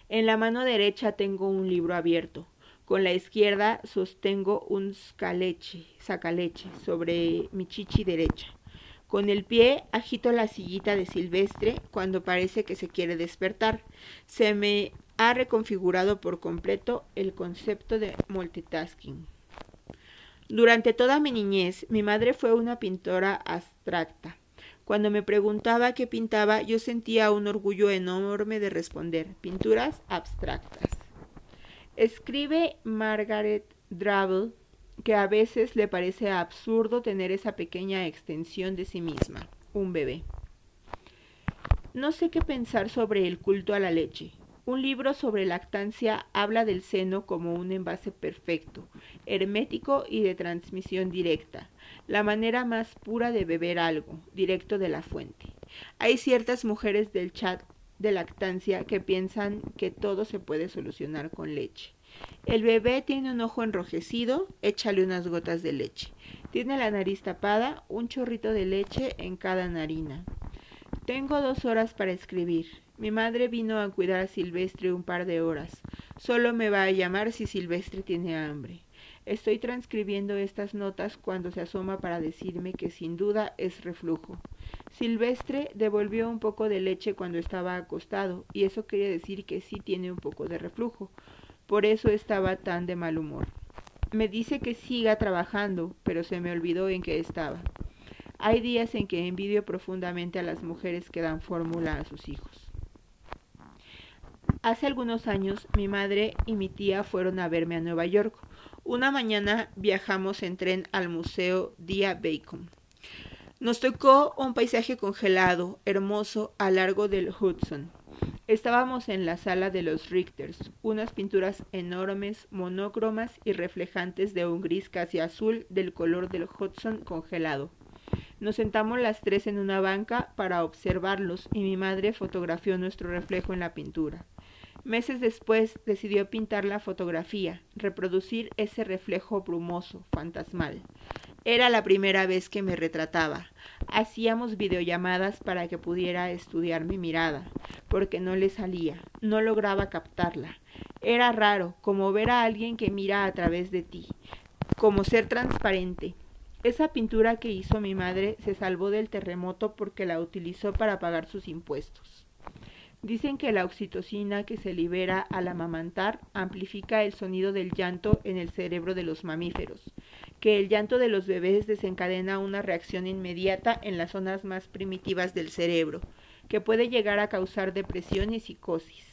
A: En la mano derecha tengo un libro abierto. Con la izquierda sostengo un scaleche, sacaleche sobre mi chichi derecha. Con el pie agito la sillita de Silvestre cuando parece que se quiere despertar. Se me ha reconfigurado por completo el concepto de multitasking. Durante toda mi niñez, mi madre fue una pintora abstracta. Cuando me preguntaba qué pintaba, yo sentía un orgullo enorme de responder pinturas abstractas. Escribe Margaret Drabble que a veces le parece absurdo tener esa pequeña extensión de sí misma, un bebé. No sé qué pensar sobre el culto a la leche. Un libro sobre lactancia habla del seno como un envase perfecto, hermético y de transmisión directa, la manera más pura de beber algo, directo de la fuente. Hay ciertas mujeres del chat de lactancia que piensan que todo se puede solucionar con leche. El bebé tiene un ojo enrojecido, échale unas gotas de leche. Tiene la nariz tapada, un chorrito de leche en cada narina. Tengo dos horas para escribir. Mi madre vino a cuidar a Silvestre un par de horas. Solo me va a llamar si Silvestre tiene hambre. Estoy transcribiendo estas notas cuando se asoma para decirme que sin duda es reflujo. Silvestre devolvió un poco de leche cuando estaba acostado, y eso quiere decir que sí tiene un poco de reflujo. Por eso estaba tan de mal humor. Me dice que siga trabajando, pero se me olvidó en qué estaba. Hay días en que envidio profundamente a las mujeres que dan fórmula a sus hijos. Hace algunos años mi madre y mi tía fueron a verme a Nueva York. Una mañana viajamos en tren al Museo Dia Bacon. Nos tocó un paisaje congelado, hermoso, a largo del Hudson. Estábamos en la sala de los Richters, unas pinturas enormes, monócromas y reflejantes de un gris casi azul del color del Hudson congelado. Nos sentamos las tres en una banca para observarlos y mi madre fotografió nuestro reflejo en la pintura. Meses después decidió pintar la fotografía, reproducir ese reflejo brumoso, fantasmal. Era la primera vez que me retrataba. Hacíamos videollamadas para que pudiera estudiar mi mirada, porque no le salía, no lograba captarla. Era raro, como ver a alguien que mira a través de ti, como ser transparente. Esa pintura que hizo mi madre se salvó del terremoto porque la utilizó para pagar sus impuestos. Dicen que la oxitocina que se libera al amamantar amplifica el sonido del llanto en el cerebro de los mamíferos, que el llanto de los bebés desencadena una reacción inmediata en las zonas más primitivas del cerebro, que puede llegar a causar depresión y psicosis.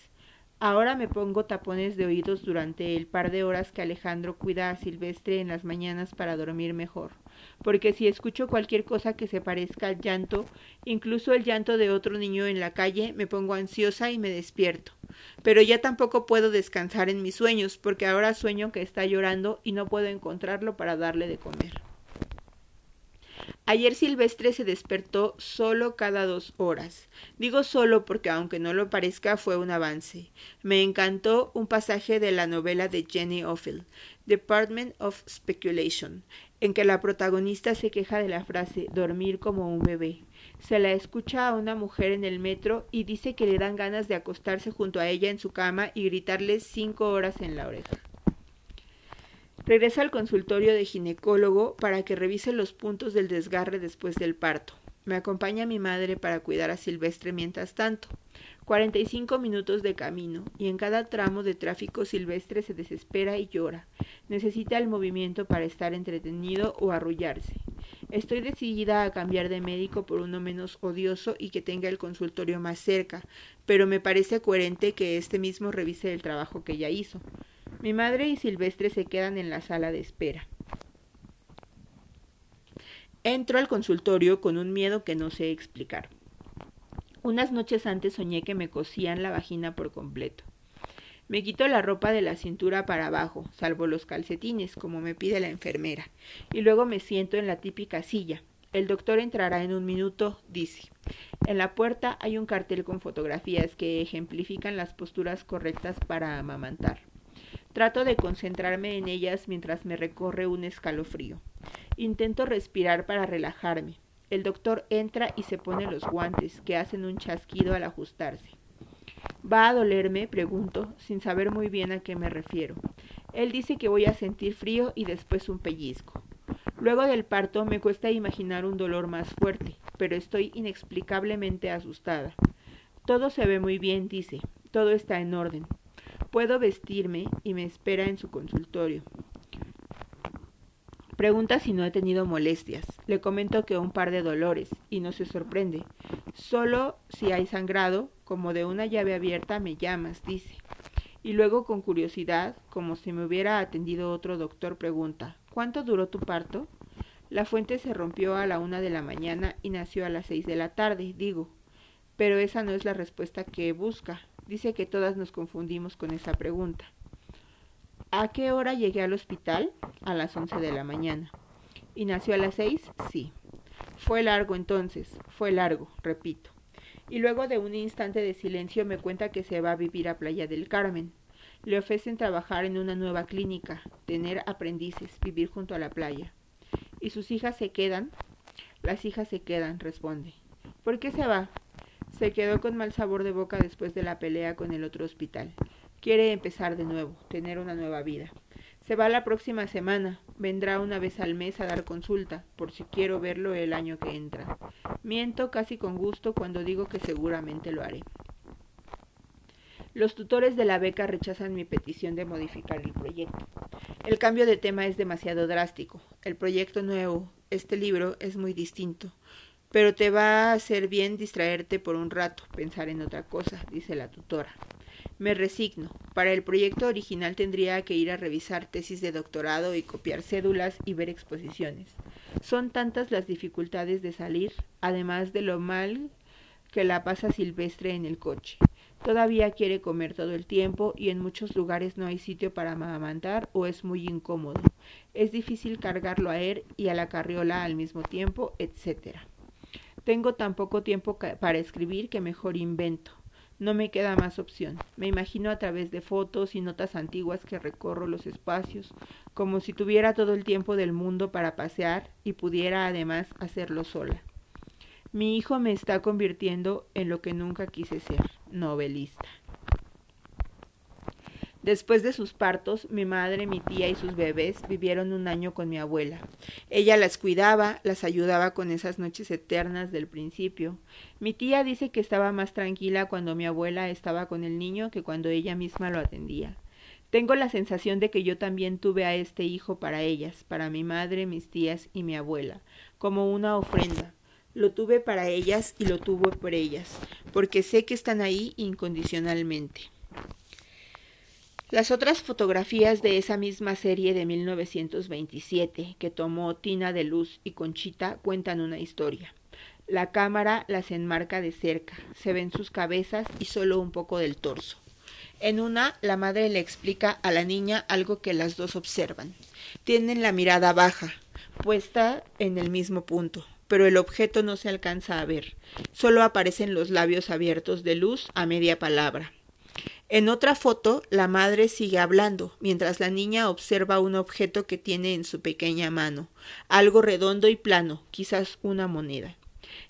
A: Ahora me pongo tapones de oídos durante el par de horas que Alejandro cuida a Silvestre en las mañanas para dormir mejor porque si escucho cualquier cosa que se parezca al llanto, incluso el llanto de otro niño en la calle, me pongo ansiosa y me despierto. Pero ya tampoco puedo descansar en mis sueños, porque ahora sueño que está llorando y no puedo encontrarlo para darle de comer. Ayer Silvestre se despertó solo cada dos horas. Digo solo porque aunque no lo parezca fue un avance. Me encantó un pasaje de la novela de Jenny Offill, Department of Speculation, en que la protagonista se queja de la frase dormir como un bebé. Se la escucha a una mujer en el metro y dice que le dan ganas de acostarse junto a ella en su cama y gritarle cinco horas en la oreja. Regresa al consultorio de ginecólogo para que revise los puntos del desgarre después del parto. Me acompaña mi madre para cuidar a Silvestre mientras tanto. 45 minutos de camino, y en cada tramo de tráfico silvestre se desespera y llora. Necesita el movimiento para estar entretenido o arrullarse. Estoy decidida a cambiar de médico por uno menos odioso y que tenga el consultorio más cerca, pero me parece coherente que este mismo revise el trabajo que ya hizo. Mi madre y Silvestre se quedan en la sala de espera. Entro al consultorio con un miedo que no sé explicar. Unas noches antes soñé que me cosían la vagina por completo. Me quito la ropa de la cintura para abajo, salvo los calcetines, como me pide la enfermera, y luego me siento en la típica silla. El doctor entrará en un minuto, dice. En la puerta hay un cartel con fotografías que ejemplifican las posturas correctas para amamantar. Trato de concentrarme en ellas mientras me recorre un escalofrío. Intento respirar para relajarme. El doctor entra y se pone los guantes, que hacen un chasquido al ajustarse. ¿Va a dolerme? pregunto, sin saber muy bien a qué me refiero. Él dice que voy a sentir frío y después un pellizco. Luego del parto me cuesta imaginar un dolor más fuerte, pero estoy inexplicablemente asustada. Todo se ve muy bien, dice. Todo está en orden. Puedo vestirme y me espera en su consultorio. Pregunta si no he tenido molestias. Le comento que un par de dolores y no se sorprende. Solo si hay sangrado, como de una llave abierta, me llamas, dice. Y luego con curiosidad, como si me hubiera atendido otro doctor, pregunta ¿Cuánto duró tu parto? La fuente se rompió a la una de la mañana y nació a las seis de la tarde, digo. Pero esa no es la respuesta que busca. Dice que todas nos confundimos con esa pregunta. ¿A qué hora llegué al hospital? A las once de la mañana. ¿Y nació a las seis? Sí. Fue largo entonces, fue largo, repito. Y luego de un instante de silencio me cuenta que se va a vivir a Playa del Carmen. Le ofrecen trabajar en una nueva clínica, tener aprendices, vivir junto a la playa. ¿Y sus hijas se quedan? Las hijas se quedan, responde. ¿Por qué se va? Se quedó con mal sabor de boca después de la pelea con el otro hospital. Quiere empezar de nuevo, tener una nueva vida. Se va la próxima semana. Vendrá una vez al mes a dar consulta, por si quiero verlo el año que entra. Miento casi con gusto cuando digo que seguramente lo haré. Los tutores de la beca rechazan mi petición de modificar el proyecto. El cambio de tema es demasiado drástico. El proyecto nuevo, este libro, es muy distinto. Pero te va a hacer bien distraerte por un rato, pensar en otra cosa, dice la tutora. Me resigno. Para el proyecto original tendría que ir a revisar tesis de doctorado y copiar cédulas y ver exposiciones. Son tantas las dificultades de salir, además de lo mal que la pasa silvestre en el coche. Todavía quiere comer todo el tiempo y en muchos lugares no hay sitio para amamantar o es muy incómodo. Es difícil cargarlo a él y a la carriola al mismo tiempo, etc. Tengo tan poco tiempo para escribir que mejor invento. No me queda más opción. Me imagino a través de fotos y notas antiguas que recorro los espacios, como si tuviera todo el tiempo del mundo para pasear y pudiera además hacerlo sola. Mi hijo me está convirtiendo en lo que nunca quise ser, novelista. Después de sus partos, mi madre, mi tía y sus bebés vivieron un año con mi abuela. Ella las cuidaba, las ayudaba con esas noches eternas del principio. Mi tía dice que estaba más tranquila cuando mi abuela estaba con el niño que cuando ella misma lo atendía. Tengo la sensación de que yo también tuve a este hijo para ellas, para mi madre, mis tías y mi abuela, como una ofrenda. Lo tuve para ellas y lo tuvo por ellas, porque sé que están ahí incondicionalmente. Las otras fotografías de esa misma serie de 1927 que tomó Tina de Luz y Conchita cuentan una historia. La cámara las enmarca de cerca, se ven sus cabezas y solo un poco del torso. En una, la madre le explica a la niña algo que las dos observan. Tienen la mirada baja, puesta en el mismo punto, pero el objeto no se alcanza a ver. Solo aparecen los labios abiertos de luz a media palabra. En otra foto, la madre sigue hablando, mientras la niña observa un objeto que tiene en su pequeña mano, algo redondo y plano, quizás una moneda.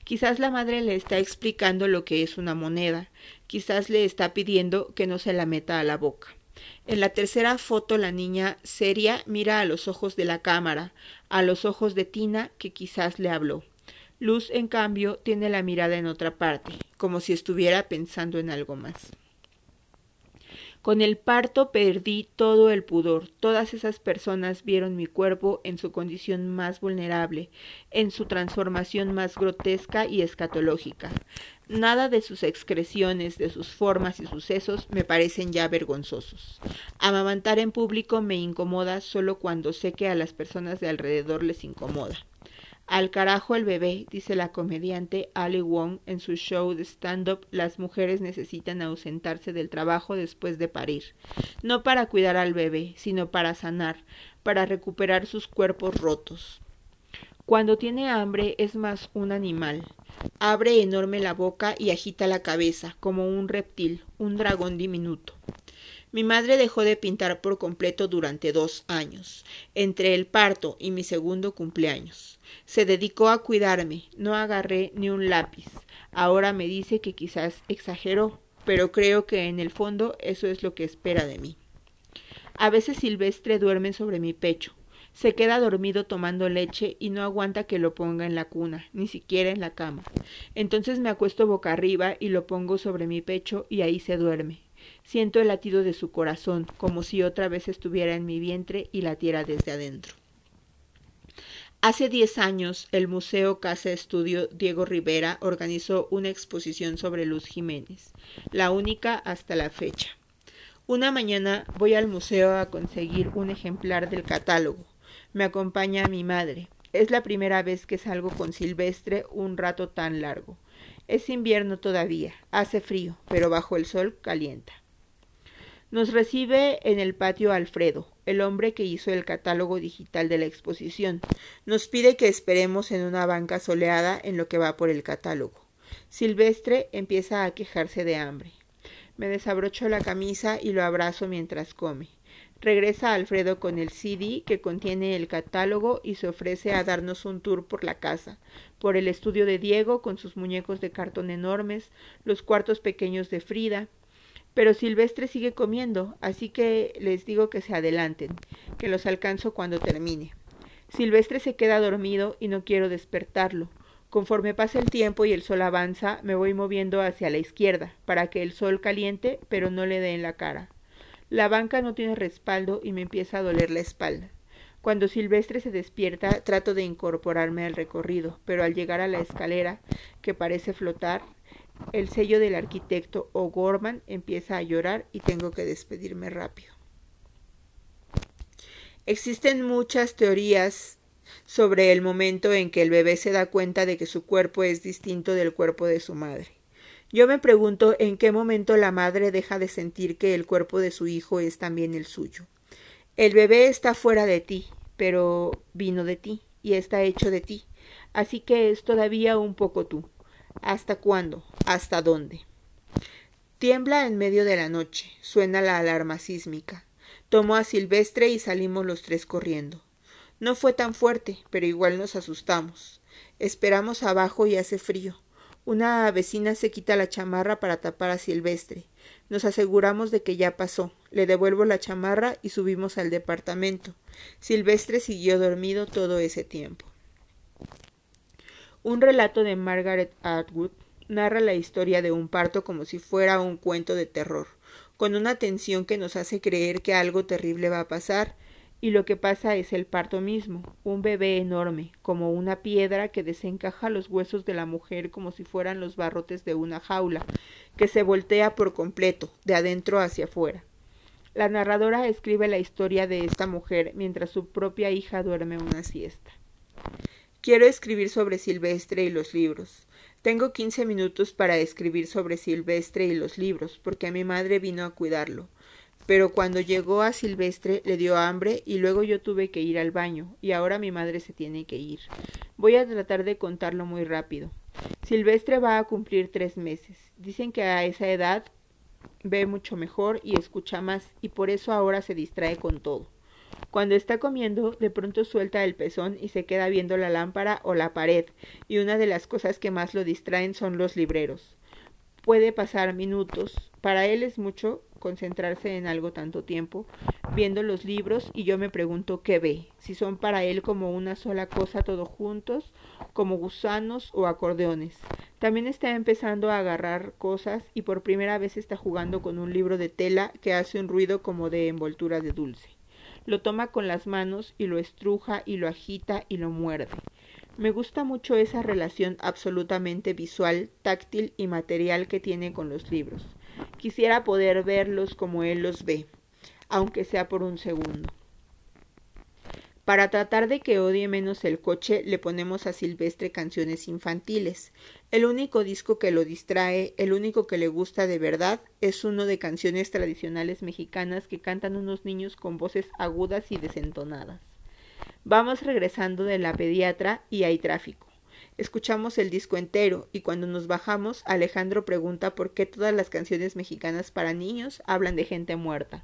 A: Quizás la madre le está explicando lo que es una moneda, quizás le está pidiendo que no se la meta a la boca. En la tercera foto la niña seria mira a los ojos de la cámara, a los ojos de Tina que quizás le habló. Luz, en cambio, tiene la mirada en otra parte, como si estuviera pensando en algo más. Con el parto perdí todo el pudor. Todas esas personas vieron mi cuerpo en su condición más vulnerable, en su transformación más grotesca y escatológica. Nada de sus excreciones, de sus formas y sucesos me parecen ya vergonzosos. Amamantar en público me incomoda solo cuando sé que a las personas de alrededor les incomoda. Al carajo el bebé, dice la comediante Ali Wong en su show de stand-up, las mujeres necesitan ausentarse del trabajo después de parir, no para cuidar al bebé, sino para sanar, para recuperar sus cuerpos rotos. Cuando tiene hambre es más un animal. Abre enorme la boca y agita la cabeza, como un reptil, un dragón diminuto. Mi madre dejó de pintar por completo durante dos años, entre el parto y mi segundo cumpleaños. Se dedicó a cuidarme, no agarré ni un lápiz. Ahora me dice que quizás exageró, pero creo que en el fondo eso es lo que espera de mí. A veces Silvestre duerme sobre mi pecho. Se queda dormido tomando leche y no aguanta que lo ponga en la cuna, ni siquiera en la cama. Entonces me acuesto boca arriba y lo pongo sobre mi pecho y ahí se duerme. Siento el latido de su corazón, como si otra vez estuviera en mi vientre y latiera desde adentro. Hace diez años, el Museo Casa Estudio Diego Rivera organizó una exposición sobre Luz Jiménez, la única hasta la fecha. Una mañana voy al museo a conseguir un ejemplar del catálogo. Me acompaña mi madre. Es la primera vez que salgo con Silvestre un rato tan largo. Es invierno todavía, hace frío, pero bajo el sol calienta. Nos recibe en el patio Alfredo, el hombre que hizo el catálogo digital de la exposición. Nos pide que esperemos en una banca soleada en lo que va por el catálogo. Silvestre empieza a quejarse de hambre. Me desabrocho la camisa y lo abrazo mientras come. Regresa Alfredo con el CD que contiene el catálogo y se ofrece a darnos un tour por la casa, por el estudio de Diego con sus muñecos de cartón enormes, los cuartos pequeños de Frida, pero Silvestre sigue comiendo, así que les digo que se adelanten, que los alcanzo cuando termine. Silvestre se queda dormido y no quiero despertarlo. Conforme pasa el tiempo y el sol avanza, me voy moviendo hacia la izquierda, para que el sol caliente, pero no le dé en la cara. La banca no tiene respaldo y me empieza a doler la espalda. Cuando Silvestre se despierta, trato de incorporarme al recorrido, pero al llegar a la escalera, que parece flotar, el sello del arquitecto O'Gorman empieza a llorar y tengo que despedirme rápido. Existen muchas teorías sobre el momento en que el bebé se da cuenta de que su cuerpo es distinto del cuerpo de su madre. Yo me pregunto en qué momento la madre deja de sentir que el cuerpo de su hijo es también el suyo. El bebé está fuera de ti, pero vino de ti y está hecho de ti, así que es todavía un poco tú. ¿Hasta cuándo? ¿Hasta dónde? Tiembla en medio de la noche, suena la alarma sísmica. Tomo a Silvestre y salimos los tres corriendo. No fue tan fuerte, pero igual nos asustamos. Esperamos abajo y hace frío. Una vecina se quita la chamarra para tapar a Silvestre. Nos aseguramos de que ya pasó. Le devuelvo la chamarra y subimos al departamento. Silvestre siguió dormido todo ese tiempo. Un relato de Margaret Atwood narra la historia de un parto como si fuera un cuento de terror, con una tensión que nos hace creer que algo terrible va a pasar, y lo que pasa es el parto mismo, un bebé enorme, como una piedra que desencaja los huesos de la mujer como si fueran los barrotes de una jaula, que se voltea por completo, de adentro hacia afuera. La narradora escribe la historia de esta mujer mientras su propia hija duerme una siesta. Quiero escribir sobre Silvestre y los libros. Tengo quince minutos para escribir sobre Silvestre y los libros, porque mi madre vino a cuidarlo. Pero cuando llegó a Silvestre le dio hambre y luego yo tuve que ir al baño, y ahora mi madre se tiene que ir. Voy a tratar de contarlo muy rápido. Silvestre va a cumplir tres meses. Dicen que a esa edad ve mucho mejor y escucha más, y por eso ahora se distrae con todo. Cuando está comiendo, de pronto suelta el pezón y se queda viendo la lámpara o la pared, y una de las cosas que más lo distraen son los libreros. Puede pasar minutos. Para él es mucho concentrarse en algo tanto tiempo, viendo los libros, y yo me pregunto qué ve, si son para él como una sola cosa todos juntos, como gusanos o acordeones. También está empezando a agarrar cosas y por primera vez está jugando con un libro de tela que hace un ruido como de envoltura de dulce. Lo toma con las manos y lo estruja y lo agita y lo muerde. Me gusta mucho esa relación absolutamente visual, táctil y material que tiene con los libros. Quisiera poder verlos como él los ve, aunque sea por un segundo. Para tratar de que odie menos el coche, le ponemos a Silvestre canciones infantiles. El único disco que lo distrae, el único que le gusta de verdad, es uno de canciones tradicionales mexicanas que cantan unos niños con voces agudas y desentonadas. Vamos regresando de la pediatra y hay tráfico. Escuchamos el disco entero y cuando nos bajamos Alejandro pregunta por qué todas las canciones mexicanas para niños hablan de gente muerta.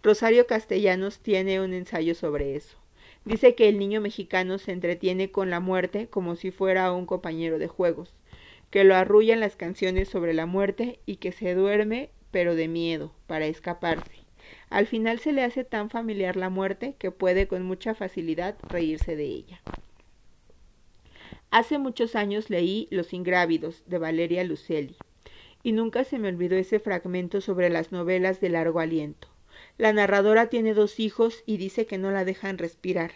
A: Rosario Castellanos tiene un ensayo sobre eso. Dice que el niño mexicano se entretiene con la muerte como si fuera un compañero de juegos, que lo arrullan las canciones sobre la muerte y que se duerme pero de miedo, para escaparse. Al final se le hace tan familiar la muerte que puede con mucha facilidad reírse de ella. Hace muchos años leí Los Ingrávidos de Valeria Lucelli, y nunca se me olvidó ese fragmento sobre las novelas de largo aliento. La narradora tiene dos hijos y dice que no la dejan respirar.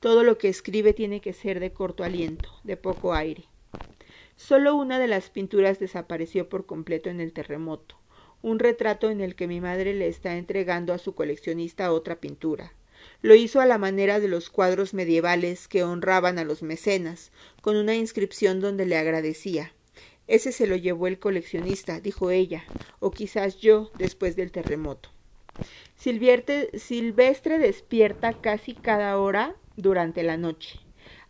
A: Todo lo que escribe tiene que ser de corto aliento, de poco aire. Solo una de las pinturas desapareció por completo en el terremoto, un retrato en el que mi madre le está entregando a su coleccionista otra pintura. Lo hizo a la manera de los cuadros medievales que honraban a los mecenas, con una inscripción donde le agradecía. Ese se lo llevó el coleccionista, dijo ella, o quizás yo después del terremoto. Silvestre despierta casi cada hora durante la noche.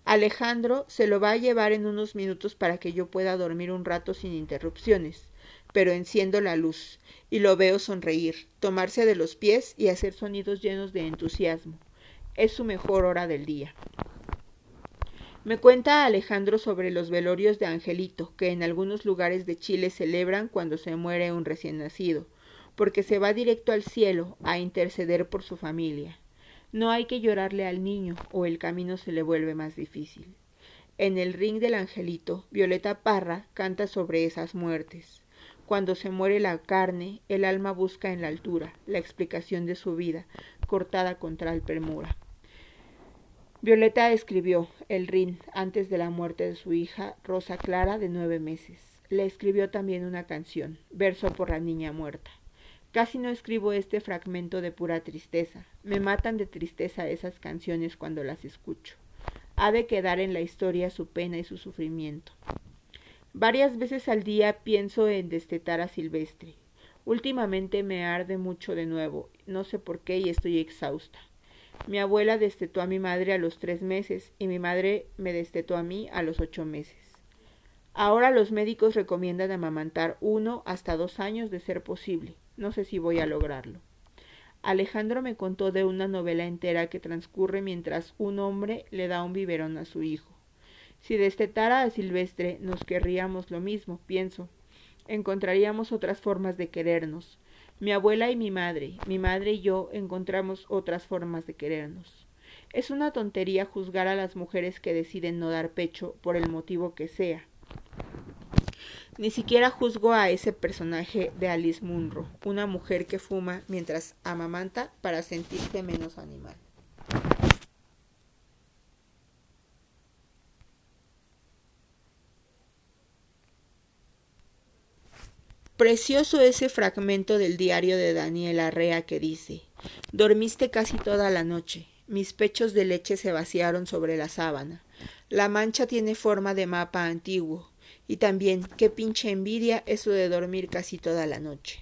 A: Alejandro se lo va a llevar en unos minutos para que yo pueda dormir un rato sin interrupciones, pero enciendo la luz y lo veo sonreír, tomarse de los pies y hacer sonidos llenos de entusiasmo. Es su mejor hora del día. Me cuenta Alejandro sobre los velorios de Angelito, que en algunos lugares de Chile celebran cuando se muere un recién nacido, porque se va directo al cielo a interceder por su familia. No hay que llorarle al niño o el camino se le vuelve más difícil. En el ring del angelito, Violeta Parra canta sobre esas muertes. Cuando se muere la carne, el alma busca en la altura la explicación de su vida, cortada contra el premura. Violeta escribió El Rin antes de la muerte de su hija Rosa Clara de nueve meses. Le escribió también una canción, verso por la niña muerta. Casi no escribo este fragmento de pura tristeza. Me matan de tristeza esas canciones cuando las escucho. Ha de quedar en la historia su pena y su sufrimiento. Varias veces al día pienso en destetar a Silvestre. Últimamente me arde mucho de nuevo, no sé por qué y estoy exhausta. Mi abuela destetó a mi madre a los tres meses y mi madre me destetó a mí a los ocho meses. Ahora los médicos recomiendan amamantar uno hasta dos años de ser posible. No sé si voy a lograrlo. Alejandro me contó de una novela entera que transcurre mientras un hombre le da un biberón a su hijo. Si destetara a Silvestre, nos querríamos lo mismo, pienso. Encontraríamos otras formas de querernos. Mi abuela y mi madre, mi madre y yo encontramos otras formas de querernos. Es una tontería juzgar a las mujeres que deciden no dar pecho por el motivo que sea. Ni siquiera juzgo a ese personaje de Alice Munro, una mujer que fuma mientras amamanta para sentirse menos animal. Precioso ese fragmento del diario de Daniel Arrea que dice Dormiste casi toda la noche. Mis pechos de leche se vaciaron sobre la sábana. La mancha tiene forma de mapa antiguo. Y también, qué pinche envidia eso de dormir casi toda la noche.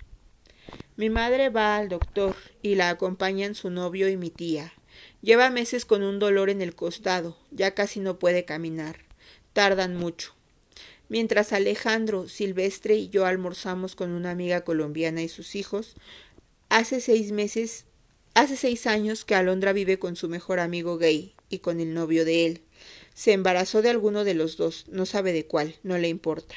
A: Mi madre va al doctor y la acompañan su novio y mi tía. Lleva meses con un dolor en el costado, ya casi no puede caminar. Tardan mucho. Mientras Alejandro, Silvestre y yo almorzamos con una amiga colombiana y sus hijos, hace seis meses, hace seis años que Alondra vive con su mejor amigo gay y con el novio de él. Se embarazó de alguno de los dos, no sabe de cuál, no le importa.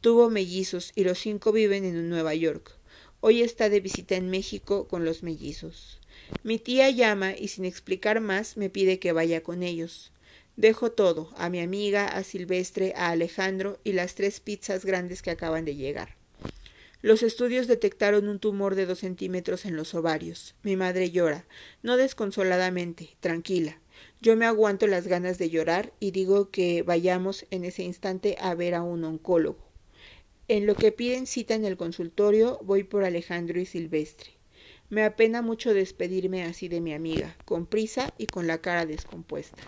A: Tuvo mellizos y los cinco viven en Nueva York. Hoy está de visita en México con los mellizos. Mi tía llama y sin explicar más me pide que vaya con ellos. Dejo todo, a mi amiga, a Silvestre, a Alejandro y las tres pizzas grandes que acaban de llegar. Los estudios detectaron un tumor de dos centímetros en los ovarios. Mi madre llora, no desconsoladamente, tranquila. Yo me aguanto las ganas de llorar y digo que vayamos en ese instante a ver a un oncólogo. En lo que piden cita en el consultorio, voy por Alejandro y Silvestre. Me apena mucho despedirme así de mi amiga, con prisa y con la cara descompuesta.